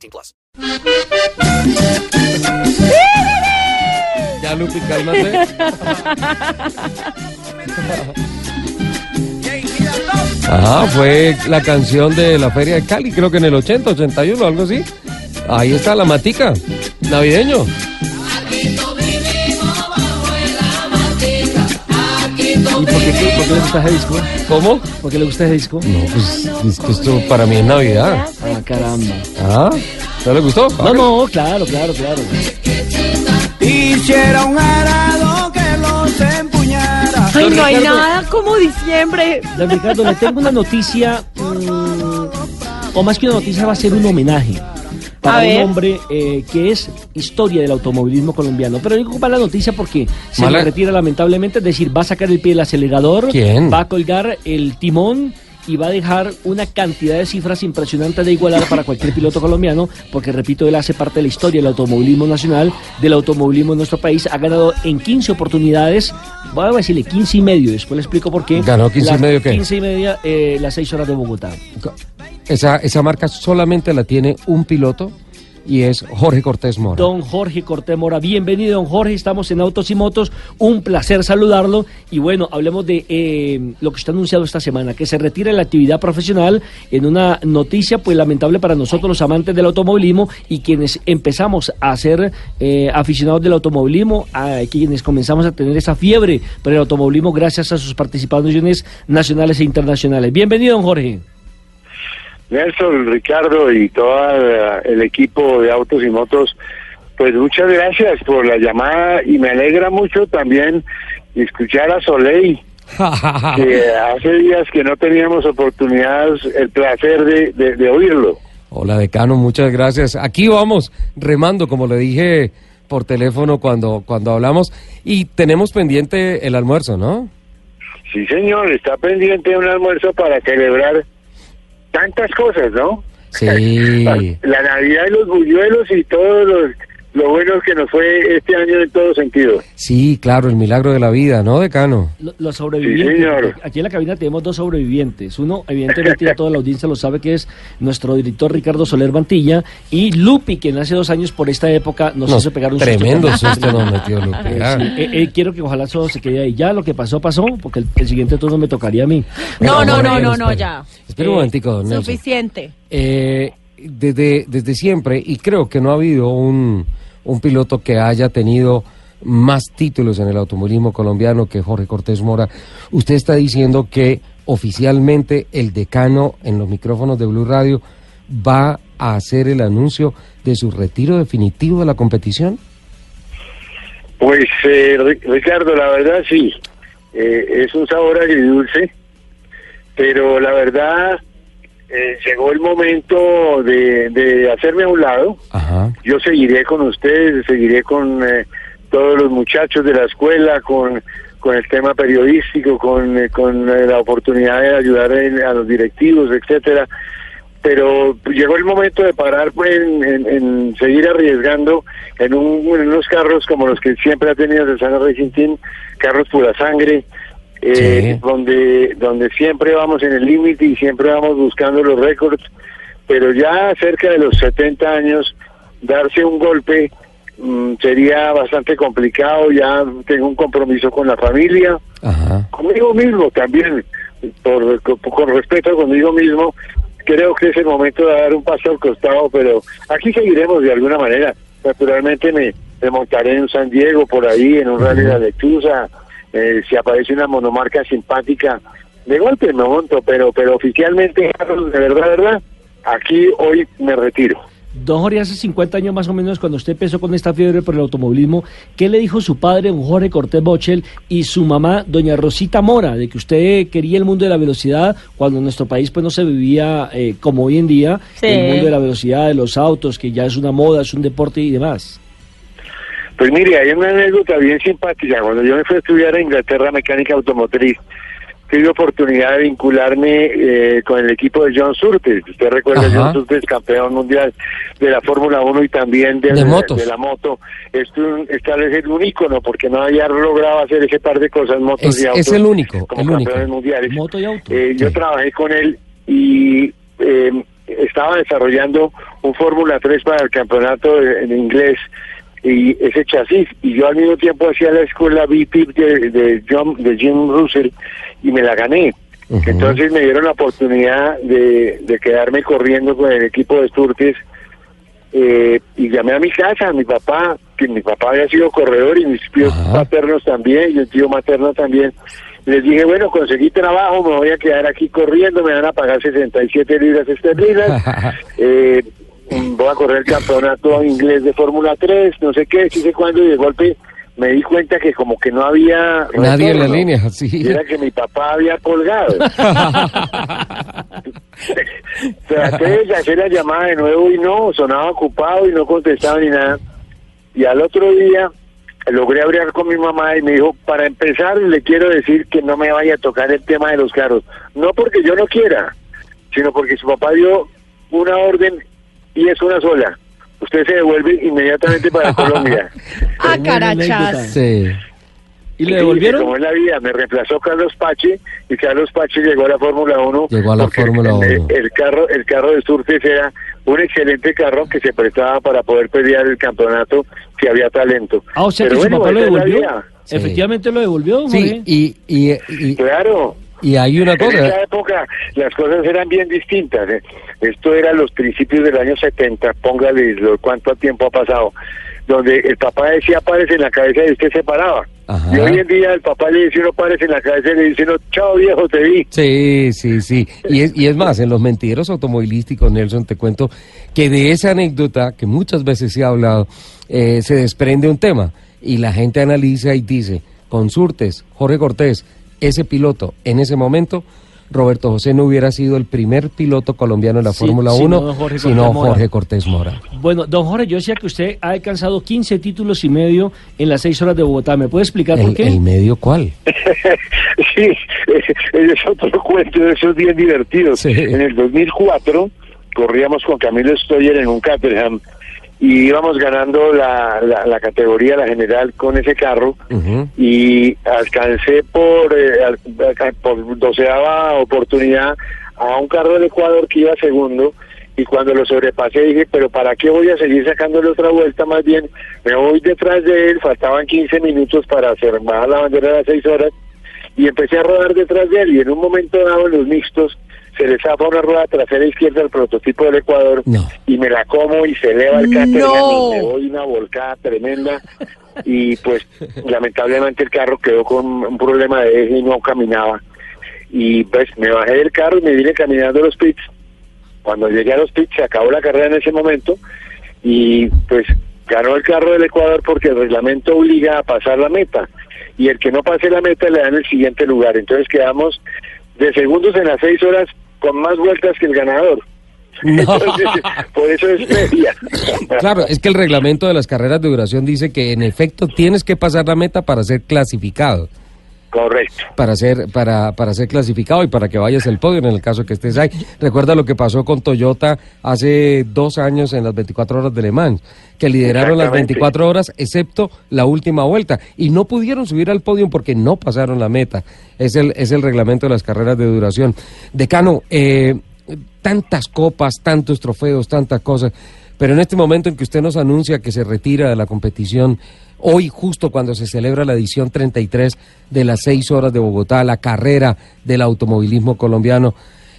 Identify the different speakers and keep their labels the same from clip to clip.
Speaker 1: 18 plus.
Speaker 2: Ya, Lupi, cálmate. Ajá, fue la canción de la Feria de Cali, creo que en el 80, 81, algo así. Ahí está la matica, navideño.
Speaker 3: ¿Y por qué, por qué le gusta ese disco?
Speaker 2: ¿Cómo?
Speaker 3: ¿Por qué le gusta ese disco?
Speaker 2: No, pues es que esto para mí es Navidad.
Speaker 3: Ah, caramba.
Speaker 2: Ah, ¿no le gustó?
Speaker 3: No, no, claro, claro, claro.
Speaker 4: Hiciera un arado que los empuñara.
Speaker 5: Ay, no hay
Speaker 3: Ricardo.
Speaker 5: nada como diciembre.
Speaker 3: Don Ricardo, le tengo una noticia, mm, o más que una noticia, va a ser un homenaje para
Speaker 5: A
Speaker 3: un
Speaker 5: ver.
Speaker 3: hombre eh, que es historia del automovilismo colombiano. Pero digo para la noticia porque se le retira lamentablemente, es decir, va a sacar el pie del acelerador,
Speaker 2: ¿Quién?
Speaker 3: va a colgar el timón y va a dejar una cantidad de cifras impresionantes de igualar para cualquier piloto colombiano, porque repito, él hace parte de la historia del automovilismo nacional, del automovilismo en nuestro país, ha ganado en 15 oportunidades, voy a decirle 15 y medio, después le explico por qué.
Speaker 2: ¿Ganó 15 y medio qué?
Speaker 3: 15 y media, eh, las 6 horas de Bogotá.
Speaker 2: Esa, esa marca solamente la tiene un piloto y es Jorge Cortés Mora.
Speaker 3: Don Jorge Cortés Mora, bienvenido don Jorge, estamos en Autos y Motos, un placer saludarlo y bueno, hablemos de eh, lo que está anunciado esta semana, que se retira la actividad profesional en una noticia pues lamentable para nosotros los amantes del automovilismo y quienes empezamos a ser eh, aficionados del automovilismo, a quienes comenzamos a tener esa fiebre por el automovilismo gracias a sus participaciones nacionales e internacionales. Bienvenido don Jorge.
Speaker 6: Nelson, Ricardo y todo el equipo de autos y motos, pues muchas gracias por la llamada y me alegra mucho también escuchar a Soleil, que hace días que no teníamos oportunidad, el placer de, de- de oírlo.
Speaker 2: Hola, decano, muchas gracias. Aquí vamos, remando, como le dije por teléfono cuando, cuando hablamos, y tenemos pendiente el almuerzo, ¿no?
Speaker 6: Sí, señor, está pendiente un almuerzo para celebrar tantas cosas, ¿no?
Speaker 2: Sí.
Speaker 6: La, la Navidad y los buñuelos y todo lo, lo bueno que nos fue este año en todo sentido.
Speaker 2: Sí, claro, el milagro de la vida, ¿no, decano?
Speaker 3: Lo- Los sobrevivientes.
Speaker 6: Sí, señor.
Speaker 3: Aquí en la cabina tenemos dos sobrevivientes. Uno, evidentemente, ya toda la audiencia lo sabe, que es nuestro director Ricardo Soler Mantilla. Y Lupi, quien hace dos años por esta época nos, hizo pegar un
Speaker 2: tremendo
Speaker 3: susto.
Speaker 2: susto nos metió Lupi.
Speaker 3: Eh,
Speaker 2: ah.
Speaker 3: sí, eh, eh, quiero que ojalá eso se quede ahí. Ya lo que pasó, pasó, porque el, el siguiente turno me tocaría a mí.
Speaker 5: No, no, no, no, ya.
Speaker 2: Espera un
Speaker 3: Eh,
Speaker 2: momentico, don Nelson.
Speaker 5: Suficiente.
Speaker 2: Eh, desde, desde siempre, y creo que no ha habido un, un piloto que haya tenido más títulos en el automovilismo colombiano que Jorge Cortés Mora. Usted está diciendo que oficialmente el decano en los micrófonos de Blue Radio va a hacer el anuncio de su retiro definitivo de la competición.
Speaker 6: Pues, eh, Ri- Ricardo, la verdad sí, eh, es un sabor agridulce, pero la verdad eh, llegó el momento de, de hacerme a un lado.
Speaker 2: Ajá.
Speaker 6: Yo seguiré con ustedes, seguiré con eh, todos los muchachos de la escuela, con, con el tema periodístico, con, eh, con eh, la oportunidad de ayudar en- a los directivos, etcétera. Pero llegó el momento de parar pues, en, en- en seguir arriesgando en, un- en unos carros como los que siempre ha tenido Cesana Racing Team, carros pura sangre, eh,
Speaker 2: Sí.
Speaker 6: donde, donde siempre vamos en el límite y siempre vamos buscando los récords, pero ya cerca de los 70 años, darse un golpe mm, sería bastante complicado, ya tengo un compromiso con la familia,
Speaker 2: Ajá.
Speaker 6: conmigo mismo también, por, con, con respeto conmigo mismo, creo que es el momento de dar un paso al costado, pero aquí seguiremos de alguna manera. Naturalmente me, me montaré en San Diego, por ahí, en un rally de la Lechuza, eh, si aparece una monomarca simpática, de golpe me monto, pero pero oficialmente, de verdad, de verdad, aquí hoy me retiro.
Speaker 3: Don Jorge, hace 50 años más o menos, cuando usted empezó con esta fiebre por el automovilismo, ¿qué le dijo su padre, don Jorge Cortés Bochel, y su mamá, doña Rosita Mora, de que usted quería el mundo de la velocidad cuando en nuestro país pues no se vivía eh, como hoy en día,
Speaker 5: Sí.
Speaker 3: el mundo de la velocidad, de los autos, que ya es una moda, es un deporte y demás?
Speaker 6: Pues mire, hay una anécdota bien simpática. Cuando yo me fui a estudiar a Inglaterra mecánica automotriz, tuve oportunidad de vincularme eh, con el equipo de John Surtees. Usted recuerda,
Speaker 2: Ajá.
Speaker 6: John Surtees, campeón mundial de la Fórmula 1 y también del-
Speaker 2: De motos.
Speaker 6: de la moto. Esto es tal vez un ícono porque no había logrado hacer ese par de cosas, motos
Speaker 2: Es-
Speaker 6: y autos.
Speaker 2: es el único,
Speaker 6: como
Speaker 2: el
Speaker 6: campeones
Speaker 2: único.
Speaker 6: mundiales.
Speaker 3: Moto y auto.
Speaker 6: Eh, yo trabajé con él y eh, estaba desarrollando un Fórmula 3 para el campeonato de- en inglés y ese chasis y yo al mismo tiempo hacía la escuela VIP de, de, John, de Jim Russell y me la gané. Entonces me dieron la oportunidad de, de quedarme corriendo con el equipo de Sturtis eh, y llamé a mi casa, a mi papá, que mi papá había sido corredor y mis tíos
Speaker 2: Ajá.
Speaker 6: paternos también, y el tío materno también. Les dije, bueno, conseguí trabajo, me voy a quedar aquí corriendo, me van a pagar 67 libras esterlinas, eh, voy a correr el campeonato inglés de Fórmula 3, no sé qué, sí sé cuándo, y de golpe me di cuenta que como que no había...
Speaker 2: Nadie en la línea, sí.
Speaker 6: y era que mi papá había colgado. Traté de hacer la llamada de nuevo y no, sonaba ocupado y no contestaba ni nada. Y al otro día logré hablar con mi mamá y me dijo, para empezar le quiero decir que no me vaya a tocar el tema de los carros. No porque yo no quiera, sino porque su papá dio una orden y es una sola. Usted se devuelve inmediatamente para Colombia.
Speaker 5: Ah, carachas.
Speaker 2: Sí.
Speaker 3: ¿Y le devolvieron?
Speaker 6: Como en la vida, me reemplazó Carlos Pache y Carlos Pache llegó a la Fórmula 1.
Speaker 2: Llegó a la Fórmula
Speaker 6: el,
Speaker 2: 1.
Speaker 6: El, carro, el carro de Surtees era un excelente carro que se prestaba para poder pelear el campeonato si había talento.
Speaker 3: Ah, o sea
Speaker 6: Pero
Speaker 3: que su
Speaker 6: bueno,
Speaker 3: papá lo
Speaker 6: es
Speaker 3: devolvió.
Speaker 2: Sí.
Speaker 3: Efectivamente lo devolvió,
Speaker 2: Sí, y, y, y,
Speaker 6: Claro.
Speaker 2: Y hay una
Speaker 6: En esa
Speaker 2: cosa.
Speaker 6: época las cosas eran bien distintas. ¿eh? Esto era los principios del año 70, póngale lo, cuánto tiempo ha pasado, donde el papá decía pares en la cabeza y usted se paraba.
Speaker 2: Ajá.
Speaker 6: Y hoy en día el papá le dice uno pares en la cabeza y le dice uno, chao viejo, te vi.
Speaker 2: Sí, sí, sí. Y es, y es más, en los mentiros automovilísticos, Nelson, te cuento que de esa anécdota, que muchas veces se ha hablado, eh, se desprende un tema y la gente analiza y dice, consultes, Jorge Cortés, ese piloto, en ese momento, Roberto José no hubiera sido el primer piloto colombiano en la
Speaker 3: Sí,
Speaker 2: Fórmula
Speaker 3: sino
Speaker 2: 1,
Speaker 3: don Jorge
Speaker 2: sino
Speaker 3: Cortés.
Speaker 2: Jorge Cortés Mora.
Speaker 3: Bueno, don Jorge, yo decía que usted ha alcanzado 15 títulos y medio en las seis horas de Bogotá. ¿Me puede explicar por
Speaker 2: ¿El,
Speaker 3: qué?
Speaker 2: el medio cuál?
Speaker 6: sí, ese es otro cuento de esos días divertidos.
Speaker 2: Sí.
Speaker 6: En el 2004 corríamos con Camilo Stoyer en un Caterham y íbamos ganando la, la, la categoría, la general, con ese carro. Y alcancé por, eh, por doceava oportunidad a un carro del Ecuador que iba segundo. Y cuando lo sobrepasé dije, pero ¿para qué voy a seguir sacándole otra vuelta? Más bien me voy detrás de él, faltaban 15 minutos para hacer bajar la bandera de las 6 horas y empecé a rodar detrás de él. Y en un momento dado los mixtos se le zafa una rueda trasera izquierda al prototipo del Ecuador
Speaker 2: No.
Speaker 6: y me la como y se eleva el
Speaker 5: No.
Speaker 6: y me doy una volcada tremenda. Y pues lamentablemente el carro quedó con un problema de eje y no caminaba. Y pues me bajé del carro y me vine caminando a los pits. Cuando llegué a los pits se acabó la carrera en ese momento y pues ganó el carro del Ecuador porque el reglamento obliga a pasar la meta. Y el que no pase la meta le dan el siguiente lugar. Entonces quedamos de segundos en las seis horas con más vueltas que el ganador
Speaker 2: No.
Speaker 6: entonces por eso es media
Speaker 2: Claro, es que el reglamento de las carreras de duración dice que en efecto tienes que pasar la meta para ser clasificado.
Speaker 6: Correcto
Speaker 2: para ser para para ser clasificado y para que vayas al podio en el caso que estés ahí. Recuerda lo que pasó con Toyota hace dos años en las 24 horas de Le Mans, que lideraron las
Speaker 6: Exactamente.
Speaker 2: 24 horas excepto la última vuelta y no pudieron subir al podio porque no pasaron la meta. Es el es el reglamento de las carreras de duración. Decano, eh, tantas copas, tantos trofeos, tantas cosas. Pero en este momento en que usted nos anuncia que se retira de la competición, hoy justo cuando se celebra la edición 33 de las seis horas de Bogotá, la carrera del automovilismo colombiano,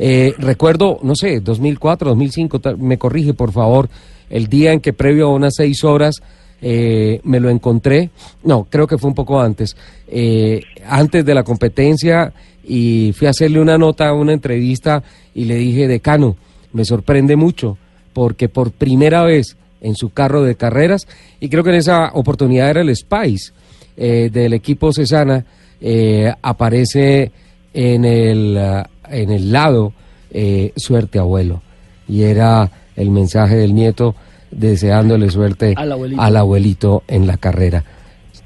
Speaker 2: eh, recuerdo, no sé, 2004, 2005, tal- me corrige por favor, el día en que previo a unas seis horas eh, me lo encontré, no, creo que fue un poco antes, eh, antes de la competencia y fui a hacerle una nota, una entrevista y le dije, decano, me sorprende mucho, porque por primera vez en su carro de carreras, y creo que en esa oportunidad era el Spice eh, del equipo Cesana, eh, aparece en el, ah, en el lado eh, suerte abuelo, y era el mensaje del nieto deseándole suerte
Speaker 3: Al abuelito.
Speaker 2: al abuelito en la carrera.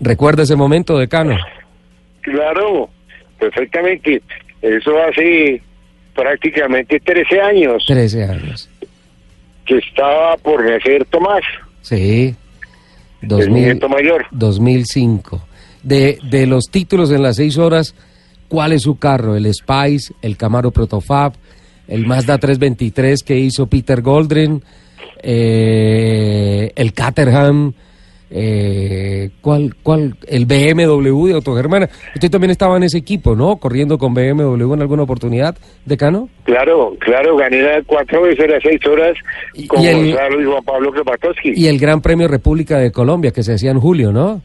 Speaker 2: ¿Recuerda ese momento, decano?
Speaker 6: Claro, perfectamente. Eso hace prácticamente 13 años
Speaker 2: 13 años.
Speaker 6: Que estaba por nacer Tomás,
Speaker 2: Sí.
Speaker 6: el
Speaker 2: 2000,
Speaker 6: nieto mayor.
Speaker 2: 2005. De, de los títulos en las seis horas, ¿cuál es su carro? ¿El Spice, el Camaro Protofab, el Mazda 323 que hizo Peter Goldrin, eh, el Caterham, eh, ¿cuál, cuál? El BMW de Autogermana. Usted también estaba en ese equipo, ¿no? Corriendo con BMW en alguna oportunidad, decano.
Speaker 6: Claro, claro, gané las cuatro veces las seis horas
Speaker 2: Y-
Speaker 6: con
Speaker 2: y el-
Speaker 6: Gonzalo y Juan Pablo Kropatowski.
Speaker 2: Y el Gran Premio República de Colombia que se hacía en julio, ¿no?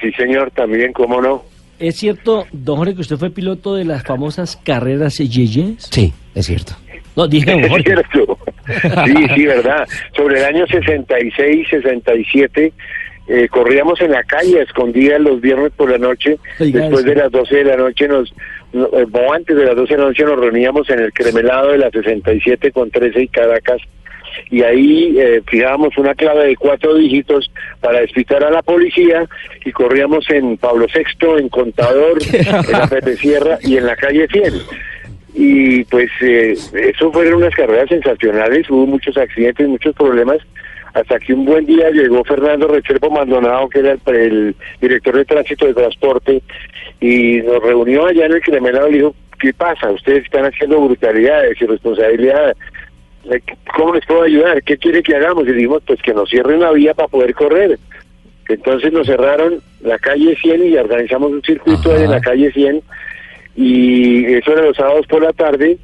Speaker 6: Sí, señor, también, cómo no.
Speaker 3: ¿Es cierto, don Jorge, que usted fue piloto de las famosas carreras Yeyes?
Speaker 2: Sí, es cierto.
Speaker 3: No, dije don
Speaker 6: Es
Speaker 3: Jorge.
Speaker 6: cierto. Sí, sí, verdad. Sobre el año 66, 67, eh, corríamos en la calle a escondidas los viernes por la noche.
Speaker 3: Oiga,
Speaker 6: Después
Speaker 3: eso.
Speaker 6: de las 12 de la noche, nos, no, eh, o antes de las 12 de la noche, nos reuníamos en el cremelado de la 67 con 13 y Caracas. Y ahí eh, fijábamos una clave de cuatro dígitos para despistar a la policía y corríamos en Pablo VI, en Contador, en la Pepe Sierra y en la calle 100 y pues eh, eso fueron unas carreras sensacionales, hubo muchos accidentes, muchos problemas, hasta que un buen día llegó Fernando Rechervo Maldonado, que era el, director de tránsito de transporte, y nos reunió allá en el Cremelado y dijo, ¿qué pasa? Ustedes están haciendo brutalidades, irresponsabilidades, Eh, ¿cómo les puedo ayudar? ¿Qué quiere que hagamos? Y dijimos, pues que nos cierren una vía para poder correr. Entonces nos cerraron la calle 100 y organizamos un circuito
Speaker 2: Ajá.
Speaker 6: en la calle 100 y eso era los sábados por la tarde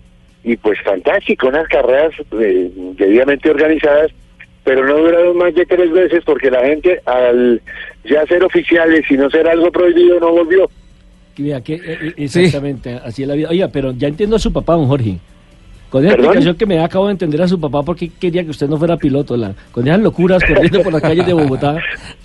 Speaker 6: y pues fantástico, unas carreras eh, debidamente organizadas, pero no duraron más de tres veces porque la gente al ya ser oficiales y no ser algo prohibido no volvió.
Speaker 3: Que eh, eh, exactamente, así es la vida. Oiga, pero ya entiendo a su papá, don Jorge. Con esa
Speaker 6: ¿Perdón?
Speaker 3: explicación que me da, acabo de entender a su papá porque quería que usted no fuera piloto, la, con esas locuras corriendo por las calles de Bogotá.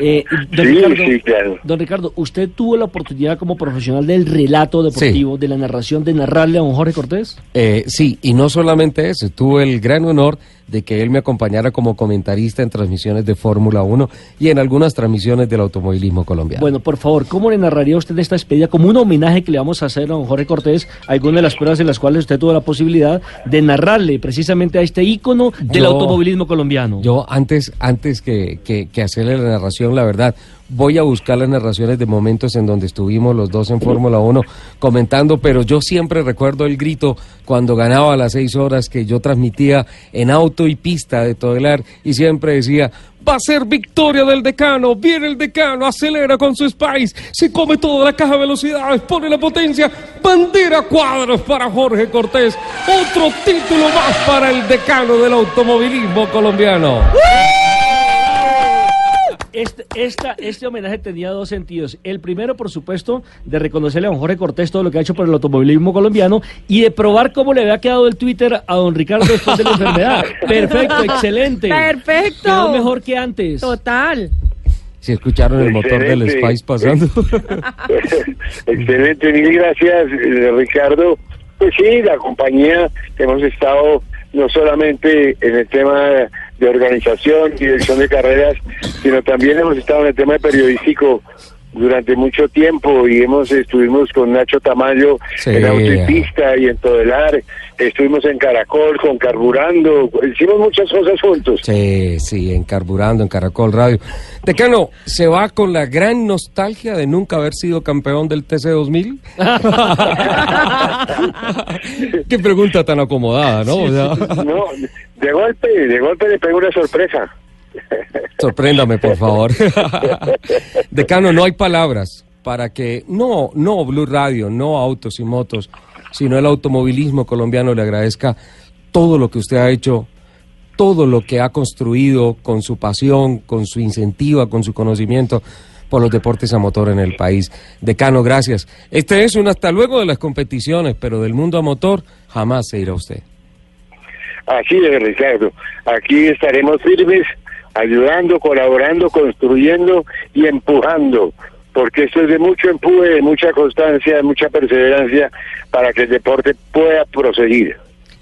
Speaker 3: Eh, don,
Speaker 6: Sí,
Speaker 3: Ricardo,
Speaker 6: sí, claro.
Speaker 3: don Ricardo, usted tuvo la oportunidad como profesional del relato deportivo, de la narración, de narrarle a don Jorge Cortés.
Speaker 2: Eh, sí, y no solamente eso, tuve el gran honor de que él me acompañara como comentarista en transmisiones de Fórmula 1 y en algunas transmisiones del automovilismo colombiano.
Speaker 3: Bueno, por favor, ¿cómo le narraría usted esta despedida como un homenaje que le vamos a hacer a don Jorge Cortés, alguna de las pruebas en las cuales usted tuvo la posibilidad de narrarle precisamente a este ícono del
Speaker 2: Yo-
Speaker 3: automovilismo colombiano?
Speaker 2: Yo antes, antes que, que, que hacerle la narración, la verdad, voy a buscar las narraciones de momentos en donde estuvimos los dos en Fórmula 1 comentando, pero yo siempre recuerdo el grito cuando ganaba las seis horas que yo transmitía en auto y pista de Todelar y siempre decía, va a ser victoria del decano, viene el decano, acelera con su Spice, se come toda la caja de velocidades, pone la potencia, bandera cuadros para Jorge Cortés, otro título más para el decano del automovilismo colombiano.
Speaker 3: Este, esta, este homenaje tenía dos sentidos. El primero, por supuesto, de reconocerle a don Jorge Cortés todo lo que ha hecho por el automovilismo colombiano y de probar cómo le había quedado el Twitter a don Ricardo después de la enfermedad. Perfecto, excelente.
Speaker 5: Perfecto.
Speaker 3: Quedó mejor que antes.
Speaker 5: Total.
Speaker 2: Si escucharon el motor del. Spice pasando.
Speaker 6: Excelente, mil gracias eh, Ricardo. Pues sí, la compañía hemos estado no solamente en el tema de organización, dirección de carreras, sino también hemos estado en el tema periodístico durante mucho tiempo y hemos estuvimos con Nacho Tamayo
Speaker 2: Sí.
Speaker 6: en auto y y en Todelar, estuvimos en Caracol con Carburando, hicimos muchas cosas juntos.
Speaker 2: Sí, sí, en Carburando, en Caracol Radio. Decano, ¿se va con la gran nostalgia de nunca haber sido campeón del TC2000? Qué pregunta tan acomodada, ¿no? O sea,
Speaker 6: No, de golpe, de golpe le pegó una sorpresa.
Speaker 2: sorpréndame, por favor. Decano, no hay palabras para que, no, no Blue Radio, no Autos y Motos, sino el automovilismo colombiano le agradezca todo lo que usted ha hecho, todo lo que ha construido con su pasión, con su incentiva, con su conocimiento por los deportes a motor en el país. Decano, gracias. Este es un hasta luego de las competiciones, pero del mundo a motor jamás se irá usted.
Speaker 6: Así es, Ricardo. Aquí estaremos firmes, ayudando, colaborando, construyendo y empujando, porque esto es de mucho empuje, de mucha constancia, de mucha perseverancia para que el deporte pueda proseguir.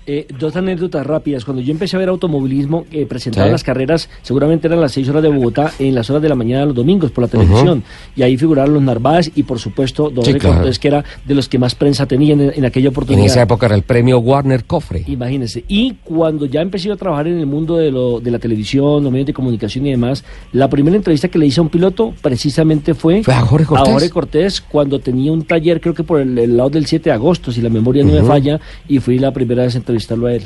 Speaker 3: Eh, dos anécdotas rápidas. Cuando yo empecé a ver automovilismo, eh, presentaban
Speaker 2: Sí.
Speaker 3: las carreras, seguramente eran las seis horas de Bogotá, en las horas de la mañana los domingos por la televisión. Y ahí figuraron los Narváez y, por supuesto, Don
Speaker 2: Sí, claro.
Speaker 3: Cortés, que era de los que más prensa tenían en, en aquella
Speaker 2: En
Speaker 3: oportunidad.
Speaker 2: esa época era el premio Warner Cofre.
Speaker 3: Imagínense. Y cuando ya empecé a trabajar en el mundo de, lo, de la televisión, los medios de comunicación y demás, la primera entrevista que le hice a un piloto precisamente fue,
Speaker 2: ¿Fue a Jorge Cortés?
Speaker 3: Jorge Cortés cuando tenía un taller, creo que por el, el lado del 7 de agosto, si la memoria no me falla, y fui la primera vez a entrevistarlo a él.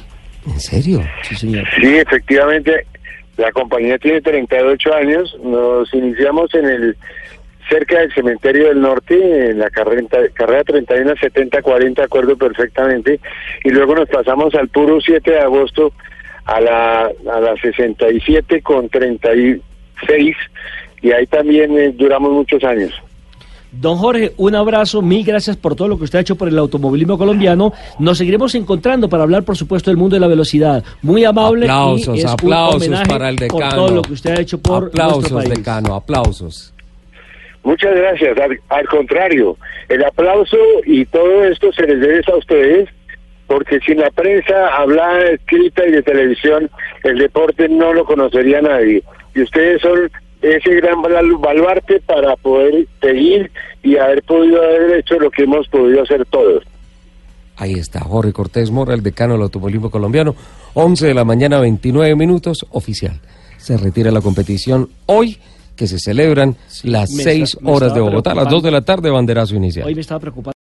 Speaker 2: ¿En serio?
Speaker 3: Sí, señor.
Speaker 6: Sí, efectivamente, la compañía tiene 38 años. Nos iniciamos en el cerca del cementerio del norte, en la carrera, carrera 31 70 40, acuerdo perfectamente, y luego nos pasamos al puro 7 de agosto a la, a la 67 con 36, y ahí también eh, duramos muchos años.
Speaker 3: Don Jorge, un abrazo, mil gracias por todo lo que usted ha hecho por el automovilismo colombiano. Nos seguiremos encontrando para hablar, por supuesto, del mundo de la velocidad. Muy amable.
Speaker 2: Aplausos,
Speaker 3: y es un
Speaker 2: aplausos para el decano.
Speaker 3: Por todo lo que usted ha hecho por nuestro
Speaker 2: aplausos,
Speaker 3: país.
Speaker 2: decano, aplausos.
Speaker 6: Muchas gracias. Al, al contrario, el aplauso y todo esto se les debe a ustedes, porque sin la prensa hablada, escrita y de televisión, el deporte no lo conocería nadie. Y ustedes son ese gran bal- baluarte para poder seguir y haber podido haber hecho lo que hemos podido hacer todos.
Speaker 2: Ahí está, Jorge Cortés Mora, el decano del automovilismo colombiano. 11 de la mañana, 29 minutos, oficial. Se retira la competición hoy, que se celebran las
Speaker 3: me
Speaker 2: 6
Speaker 3: está- me
Speaker 2: horas de Bogotá, a las
Speaker 3: preocupando.
Speaker 2: 2 de la tarde, banderazo inicial.
Speaker 3: Hoy me estaba preocupando.